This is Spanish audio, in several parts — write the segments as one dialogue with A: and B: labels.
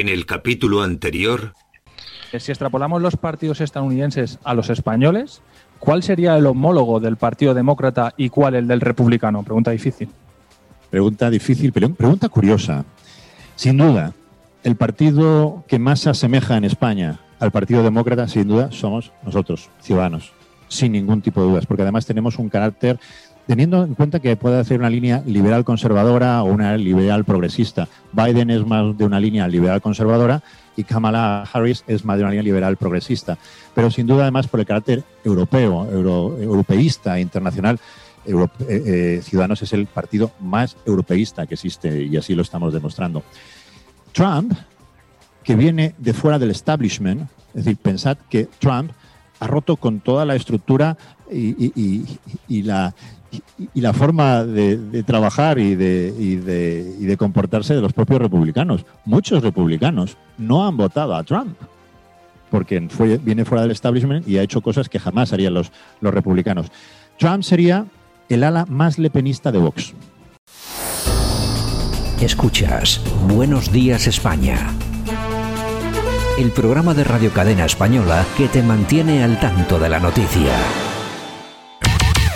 A: En el capítulo anterior...
B: Si extrapolamos los partidos estadounidenses a los españoles, ¿cuál sería el homólogo del Partido Demócrata y cuál el del Republicano? Pregunta difícil.
C: Pregunta difícil, pero pregunta curiosa. Sin duda, el partido que más se asemeja en España al Partido Demócrata, sin duda, somos nosotros, ciudadanos, sin ningún tipo de dudas, porque además tenemos un carácter teniendo en cuenta que puede hacer una línea liberal conservadora o una liberal progresista. Biden es más de una línea liberal conservadora y Kamala Harris es más de una línea liberal progresista. Pero sin duda, además, por el carácter europeo, europeísta, internacional, eh, eh, Ciudadanos es el partido más europeísta que existe y así lo estamos demostrando. Trump, que viene de fuera del establishment, es decir, pensad que Trump ha roto con toda la estructura y la, y, la forma de, trabajar y de, de, comportarse de los propios republicanos. Muchos republicanos no han votado a Trump porque viene fuera del establishment y ha hecho cosas que jamás harían los, los republicanos. Trump sería el ala más lepenista de Vox.
D: Escuchas Buenos Días España. El programa de Radio Cadena Española que te mantiene al tanto de la noticia.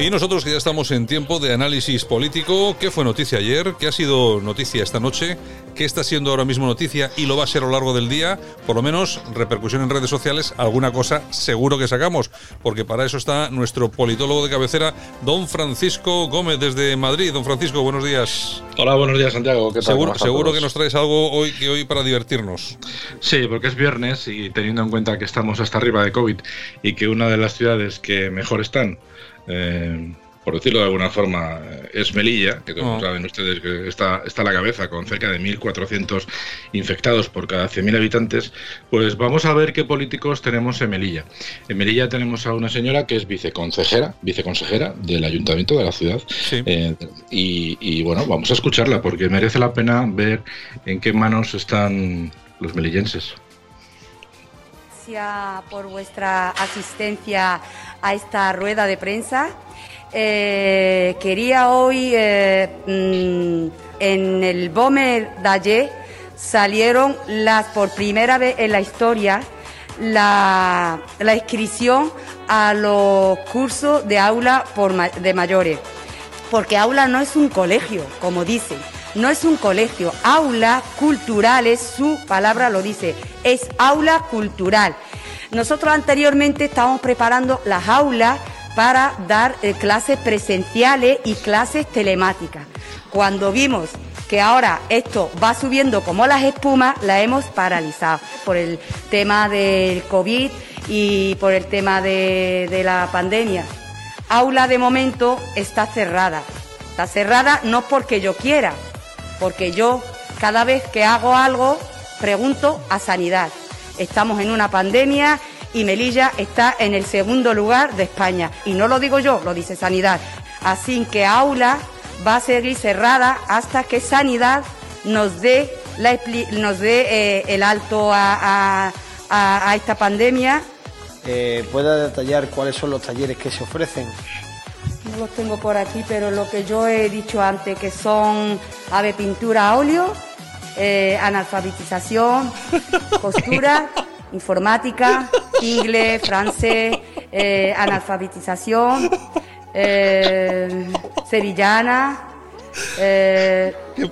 E: Y nosotros que ya estamos en tiempo de análisis político, ¿qué fue noticia ayer? ¿Qué ha sido noticia esta noche? ¿Qué está siendo ahora mismo noticia y lo va a ser a lo largo del día? Por lo menos repercusión en redes sociales, alguna cosa seguro que sacamos, porque para eso está nuestro politólogo de cabecera, don Francisco Gómez desde Madrid. Don Francisco, buenos días.
F: Hola, buenos días Santiago. ¿Qué tal?
E: Seguro, seguro que nos traes algo hoy, hoy para divertirnos.
F: Sí, porque es viernes y teniendo en cuenta que estamos hasta arriba de COVID y que una de las ciudades que mejor están eh, por decirlo de alguna forma, es Melilla, que todos oh. saben ustedes que está, está a la cabeza con cerca de 1.400 infectados por cada 100.000 habitantes, pues vamos a ver qué políticos tenemos en Melilla. En Melilla tenemos a una señora que es viceconsejera, viceconsejera del ayuntamiento de la ciudad. Eh, y, y, bueno, vamos a escucharla porque merece la pena ver en qué manos están los melillenses.
G: Gracias por vuestra asistencia a esta rueda de prensa. Eh, quería hoy, eh, mm, en el Bomer de salieron las, por primera vez en la historia la, inscripción a los cursos de aula por, de mayores. Porque aula no es un colegio, como dicen. No es un colegio. Aula cultural es su palabra, lo dice. Es aula cultural. Nosotros anteriormente estábamos preparando las aulas para dar eh, clases presenciales y clases telemáticas. Cuando vimos que ahora esto va subiendo como las espumas, la hemos paralizado por el tema del COVID y por el tema de, de la pandemia. Aula de momento está cerrada. Está cerrada no porque yo quiera, porque yo cada vez que hago algo pregunto a sanidad estamos en una pandemia y Melilla está en el segundo lugar de España. Y no lo digo yo, lo dice Sanidad. Así que aula va a seguir cerrada hasta que Sanidad nos dé, la, nos dé eh, el alto a, esta pandemia.
H: Eh, ¿Puede detallar cuáles son los talleres que se ofrecen?
G: No los tengo por aquí, pero lo que yo he dicho antes, que son ave pintura óleo, eh, analfabetización, costura, informática, inglés, francés, eh, analfabetización, eh, sevillana.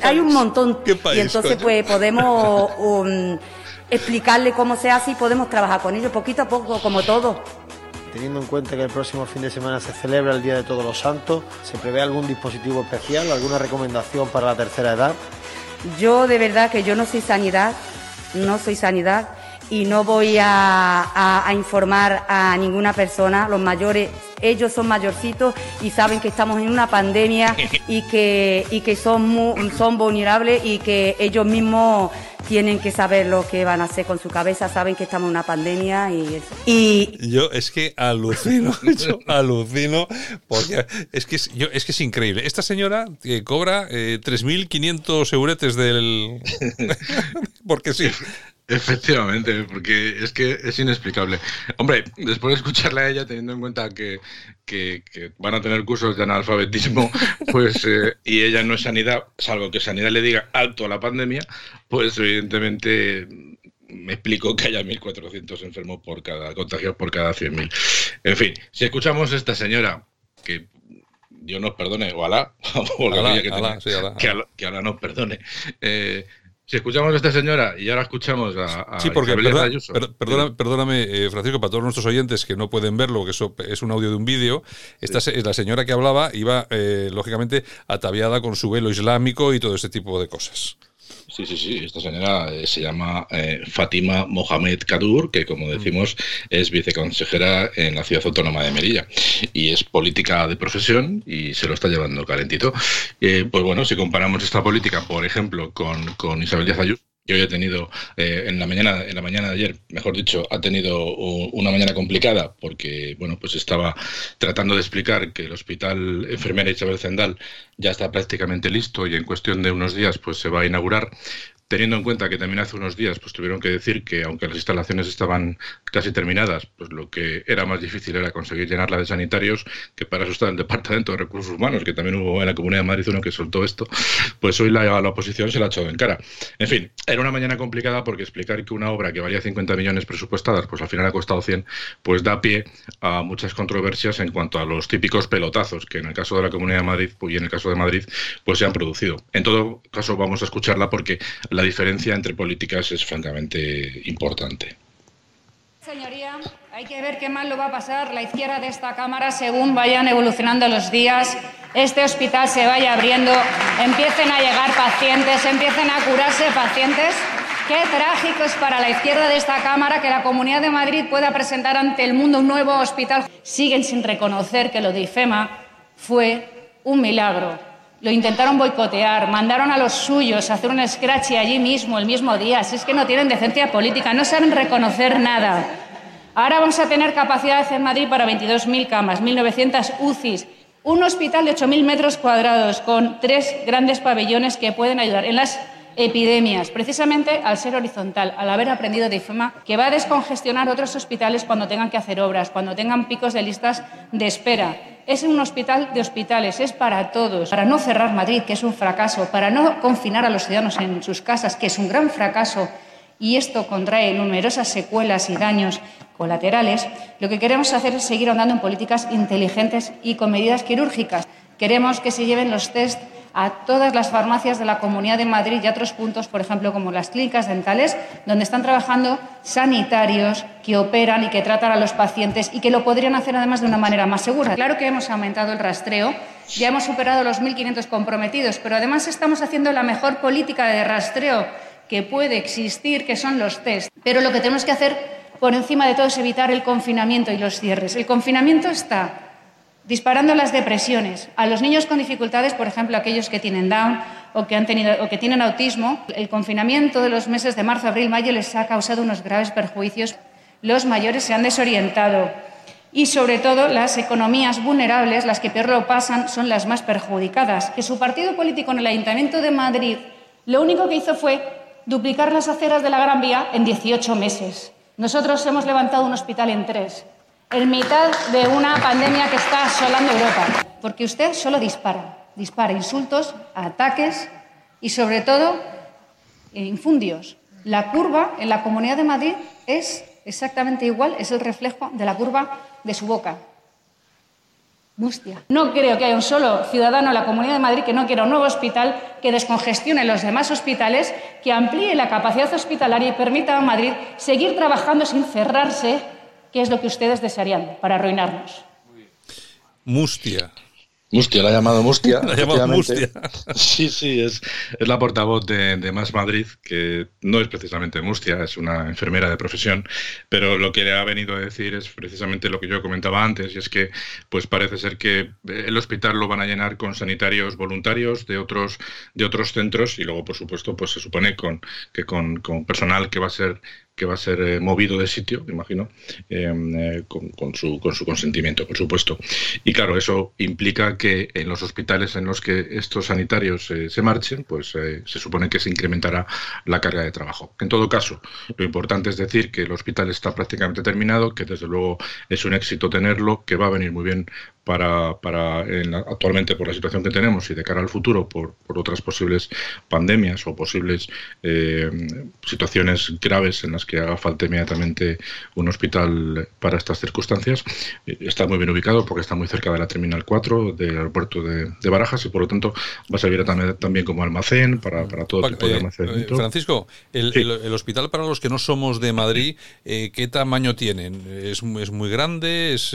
G: hay un montón. y entonces pues podemos um, explicarle cómo se hace y podemos trabajar con ellos poquito a poco, como todo.
H: Teniendo en cuenta que el próximo fin de semana se celebra el Día de Todos los Santos, ¿se prevé algún dispositivo especial, alguna recomendación para la tercera edad?
G: Yo de verdad que yo no soy sanidad, no soy sanidad y no voy a, informar a ninguna persona. Los mayores, ellos son mayorcitos y saben que estamos en una pandemia y que, y que son, son vulnerables y que ellos mismos tienen que saber lo que van a hacer con su cabeza, saben que estamos en una pandemia y.
E: Yo es que alucino, alucino, porque es que es, yo, es que es increíble. Esta señora que cobra eh, 3.500 euretes del... porque sí,
F: Efectivamente, porque es que es inexplicable. Hombre, después de escucharle a ella, teniendo en cuenta que, van a tener cursos de analfabetismo, pues eh, y ella no es sanidad, salvo que sanidad le diga alto a la pandemia, pues evidentemente me explico que haya 1.400 enfermos por cada, contagios por cada 100.000. En fin, si escuchamos a esta señora, que Dios nos perdone, o Alá, o la que, que, Alá, nos perdone, eh, si escuchamos a esta señora y ahora escuchamos a,
E: sí, porque perdóname, eh, Francisco, para todos nuestros oyentes que no pueden verlo, que eso es un audio de un vídeo, esta es la señora que hablaba iba eh, lógicamente ataviada con su velo islámico y todo ese tipo de cosas.
F: Sí, sí, sí. Esta señora eh, se llama eh, Fátima Mohamed Kadur, que como decimos es viceconsejera en la ciudad autónoma de Melilla. Y es política de profesión y se lo está llevando calentito. Eh, pues bueno, si comparamos esta política, por ejemplo, con, con Isabel Díaz Ayuso, hoy ha tenido eh, en la mañana en la mañana de ayer mejor dicho ha tenido una mañana complicada porque bueno pues estaba tratando de explicar que el hospital enfermera Isabel Zendal ya está prácticamente listo y en cuestión de unos días pues se va a inaugurar teniendo en cuenta que también hace unos días pues tuvieron que decir que aunque las instalaciones estaban casi terminadas, pues lo que era más difícil era conseguir llenarla de sanitarios, que para eso está el Departamento de Recursos Humanos, que también hubo en la Comunidad de Madrid uno que soltó esto, pues hoy la, oposición se la ha echado en cara. En fin, era una mañana complicada porque explicar que una obra que valía 50 millones presupuestadas, pues al final ha costado 100, pues da pie a muchas controversias en cuanto a los típicos pelotazos que en el caso de la Comunidad de Madrid y en el caso de Madrid, pues se han producido. En todo caso, vamos a escucharla porque diferencia entre políticas es francamente importante.
I: Señoría, hay que ver qué mal lo va a pasar la izquierda de esta Cámara según vayan evolucionando los días, este hospital se vaya abriendo, empiecen a llegar pacientes, empiecen a curarse pacientes. Qué trágico es para la izquierda de esta Cámara que la Comunidad de Madrid pueda presentar ante el mundo un nuevo hospital. Siguen sin reconocer que lo de IFEMA fue un milagro, lo intentaron boicotear, mandaron a los suyos a hacer un scratch allí mismo, el mismo día. Si es que no tienen decencia política, no saben reconocer nada. Ahora vamos a tener capacidad hacer Madrid para 22.000 camas, 1.900 UCIs, un hospital de 8.000 metros cuadrados con tres grandes pabellones que pueden ayudar en las epidemias, precisamente al ser horizontal, al haber aprendido de IFEMA, que va a descongestionar otros hospitales cuando tengan que hacer obras, cuando tengan picos de listas de espera. Es un hospital de hospitales, es para todos, para no cerrar Madrid, que es un fracaso, para no confinar a los ciudadanos en sus casas, que es un gran fracaso, y esto contrae numerosas secuelas y daños colaterales, lo que queremos hacer es seguir andando en políticas inteligentes y con medidas quirúrgicas. Queremos que se lleven los test a todas las farmacias de la Comunidad de Madrid y a otros puntos, por ejemplo, como las clínicas dentales, donde están trabajando sanitarios que operan y que tratan a los pacientes y que lo podrían hacer además de una manera más segura. Claro que hemos aumentado el rastreo, ya hemos superado los 1.500 comprometidos, pero además estamos haciendo la mejor política de rastreo que puede existir, que son los test. Pero lo que tenemos que hacer por encima de todo es evitar el confinamiento y los cierres. El confinamiento está disparando las depresiones. A los niños con dificultades, por ejemplo, aquellos que tienen Down o que, o que tienen autismo, el confinamiento de los meses de marzo, abril, mayo les ha causado unos graves perjuicios. Los mayores se han desorientado y, sobre todo, las economías vulnerables, las que peor lo pasan, son las más perjudicadas. Que su partido político en el Ayuntamiento de Madrid lo único que hizo fue duplicar las aceras de la Gran Vía en 18 meses. Nosotros hemos levantado un hospital en tres en mitad de una pandemia que está asolando Europa. Porque usted solo dispara, dispara insultos, ataques y sobre todo infundios. La curva en la Comunidad de Madrid es exactamente igual, es el reflejo de la curva de su boca. Mustia. No creo que haya un solo ciudadano en la Comunidad de Madrid que no quiera un nuevo hospital que descongestione los demás hospitales, que amplíe la capacidad hospitalaria y permita a Madrid seguir trabajando sin cerrarse ¿Qué es lo que ustedes desearían para arruinarnos?
E: Mustia.
F: Mustia, la ha llamado Mustia.
E: La ha llamado Mustia.
F: Sí, sí, es, es la portavoz de, de, Más Madrid, que no es precisamente Mustia, es una enfermera de profesión, pero lo que le ha venido a decir es precisamente lo que yo comentaba antes, y es que pues parece ser que el hospital lo van a llenar con sanitarios voluntarios de otros, de otros centros y luego, por supuesto, pues se supone con, que con, con personal que va a ser que va a ser eh, movido de sitio, imagino, em, eh, con, su, con su consentimiento, por supuesto. Y claro, eso implica que en los hospitales en los que estos sanitarios eh, se marchen, pues se supone que se incrementará la carga de trabajo. En todo caso, lo importante es decir que el hospital está prácticamente terminado, que desde luego es un éxito tenerlo, que va a venir muy bien para, para actualmente por la situación que tenemos y de cara al futuro por, por otras posibles pandemias o posibles eh, situaciones graves en las que haga falta inmediatamente un hospital para estas circunstancias. Eh, está muy bien ubicado porque está muy cerca de la Terminal 4 del aeropuerto de, Barajas y por lo tanto va a servir también, también como almacén para, para todo tipo de
E: eh,
F: almacenamiento.
E: Francisco, el, el, hospital para los que no somos de Madrid, ¿qué tamaño tienen? ¿Es, es muy grande? ¿Es...?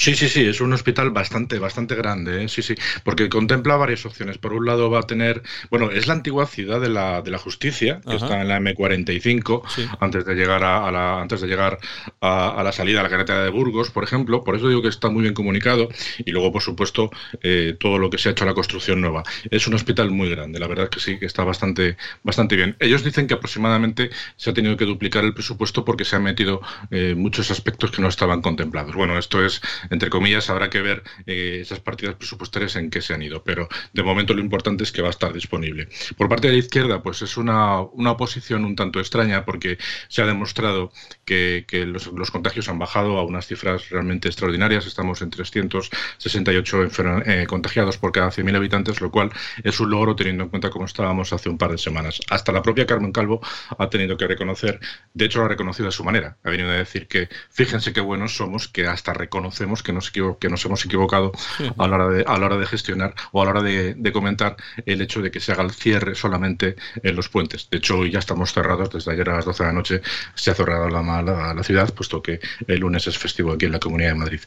F: Sí, sí, sí, es un hospital bastante, bastante grande, ¿eh? sí, sí, porque contempla varias opciones. Por un lado va a tener, bueno, es la antigua ciudad de la, de la justicia, que está en la M45, antes de llegar a, la, antes de llegar a, la salida a la carretera de Burgos, por ejemplo. Por eso digo que está muy bien comunicado. Y luego, por supuesto, eh, todo lo que se ha hecho a la construcción nueva. Es un hospital muy grande, la verdad que sí, que está bastante, bastante bien. Ellos dicen que aproximadamente se ha tenido que duplicar el presupuesto porque se han metido eh, muchos aspectos que no estaban contemplados. Bueno, esto es entre comillas, habrá que ver eh, esas partidas presupuestarias en qué se han ido, pero de momento lo importante es que va a estar disponible. Por parte de la izquierda, pues es una, una posición un tanto extraña porque se ha demostrado que, los, contagios han bajado a unas cifras realmente extraordinarias. Estamos en 368 eh, contagiados por cada 100.000 habitantes, lo cual es un logro teniendo en cuenta cómo estábamos hace un par de semanas. Hasta la propia Carmen Calvo ha tenido que reconocer, de hecho lo ha reconocido a su manera, ha venido a decir que fíjense qué buenos somos, que hasta reconocemos que nos, que nos hemos equivocado a, la hora de, a la hora de gestionar o a la hora de, comentar el hecho de que se haga el cierre solamente en los puentes. De hecho, hoy ya estamos cerrados, desde ayer a las 12 de la noche se ha cerrado la, la, la ciudad, puesto que el lunes es festivo aquí en la Comunidad de Madrid.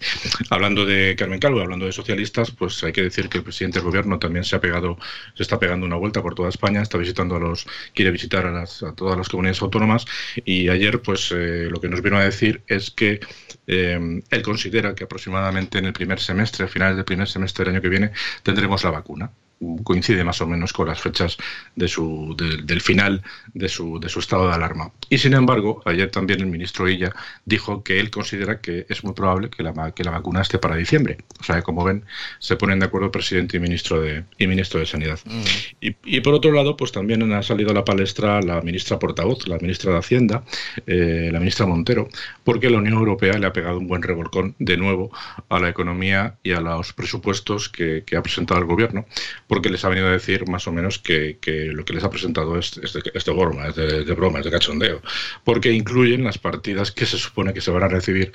F: Hablando de Carmen Calvo, hablando de socialistas, pues hay que decir que el presidente del gobierno también se ha pegado, se está pegando una vuelta por toda España, está visitando a los, quiere visitar a, las, a todas las comunidades autónomas y ayer pues eh, lo que nos vino a decir es que eh, él considera que aproximadamente en el primer semestre, a finales del primer semestre del año que viene, tendremos la vacuna coincide más o menos con las fechas de su, del final de su, de su estado de alarma. Y sin embargo, ayer también el ministro Illa dijo que él considera que es muy probable que la, que la vacuna esté para diciembre. O sea, como ven, se ponen de acuerdo presidente y ministro de, y ministro de Sanidad. Mm. Y, y, por otro lado, pues también ha salido a la palestra la ministra portavoz, la ministra de Hacienda, eh, la ministra Montero, porque la Unión Europea le ha pegado un buen revolcón de nuevo a la economía y a los presupuestos que, que ha presentado el gobierno porque les ha venido a decir más o menos que, lo que les ha presentado es, es, de, es de, broma, es de, broma, es de cachondeo, porque incluyen las partidas que se supone que se van a recibir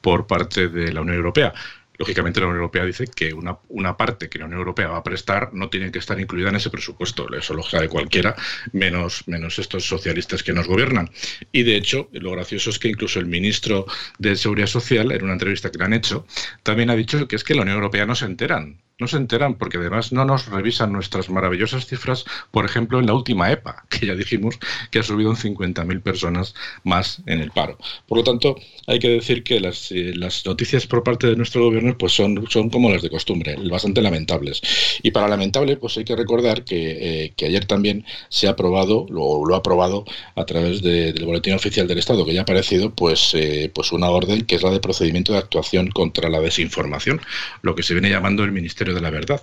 F: por parte de la Unión Europea. Lógicamente la Unión Europea dice que una, parte que la Unión Europea va a prestar no tiene que estar incluida en ese presupuesto. Eso lo sabe cualquiera, menos, menos estos socialistas que nos gobiernan. Y de hecho, lo gracioso es que incluso el ministro de Seguridad Social, en una entrevista que le han hecho, también ha dicho que es que la Unión Europea no se enteran no se enteran porque además no nos revisan nuestras maravillosas cifras, por ejemplo, en la última EPA, que ya dijimos que ha subido en 50.000 personas más en el paro. Por lo tanto, hay que decir que las, eh, las, noticias por parte de nuestro gobierno pues son, son como las de costumbre, bastante lamentables. Y para lamentable, pues hay que recordar que, eh, que ayer también se ha aprobado, lo, lo ha aprobado a través del Boletín Oficial del Estado, que ya ha aparecido, pues, eh, pues una orden que es la de procedimiento de actuación contra la desinformación, lo que se viene llamando el Ministerio de la Verdad.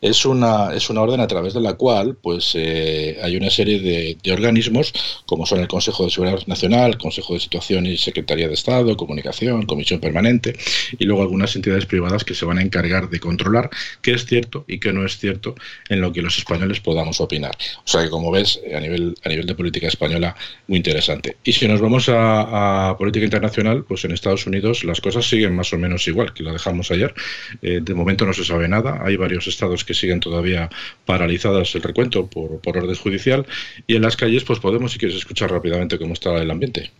F: Es una, es una orden a través de la cual pues, eh, hay una serie de, organismos, como son el Consejo de Seguridad Nacional, Consejo de Situación y Secretaría de Estado, Comunicación, Comisión Permanente, y luego algunas entidades privadas que se van a encargar de controlar qué es cierto y qué no es cierto en lo que los españoles podamos opinar. O sea que, como ves, a nivel, a nivel de política española, muy interesante. Y si nos vamos a, política internacional, pues en Estados Unidos las cosas siguen más o menos igual que lo dejamos ayer. Eh, de momento no se sabe nada hay varios estados que siguen todavía paralizadas el recuento por, por orden judicial. Y en las calles, pues podemos, si quieres, escuchar rápidamente cómo está el ambiente.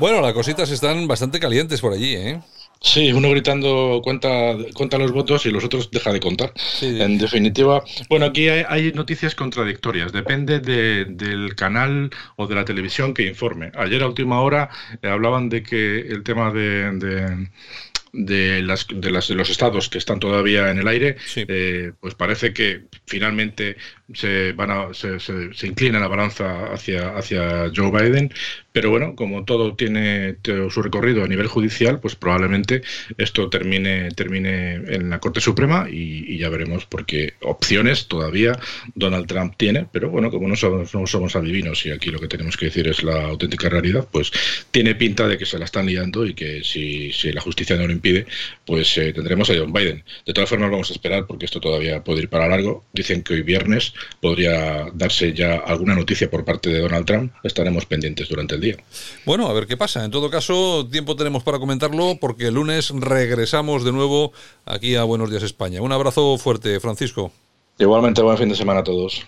E: Bueno, las cositas están bastante calientes por allí, ¿eh?
F: Sí, uno gritando cuenta, cuenta los votos y los otros deja de contar. En definitiva, bueno, aquí hay, noticias contradictorias. Depende del canal o de la televisión que informe. Ayer a última hora eh, hablaban de que el tema de de, las, de, las, de los estados que están todavía en el aire, eh, pues parece que finalmente se, van a, se, inclina la balanza hacia, hacia Joe Biden, pero bueno, como todo tiene su recorrido a nivel judicial, pues probablemente esto termine, termine en la Corte Suprema y, ya veremos, porque opciones todavía Donald Trump tiene, pero bueno, como no somos, no somos adivinos y aquí lo que tenemos que decir es la auténtica realidad, pues tiene pinta de que se la están liando y que si, si la justicia no lo impide, pues eh, tendremos a John Biden. De todas formas, vamos a esperar porque esto todavía puede ir para largo. Dicen que hoy viernes podría darse ya alguna noticia por parte de Donald Trump. Estaremos pendientes durante el día.
E: Bueno, a ver qué pasa. En todo caso, tiempo tenemos para comentarlo porque el lunes regresamos de nuevo aquí a Buenos Días España. Un abrazo fuerte, Francisco.
F: Igualmente, buen fin de semana a todos.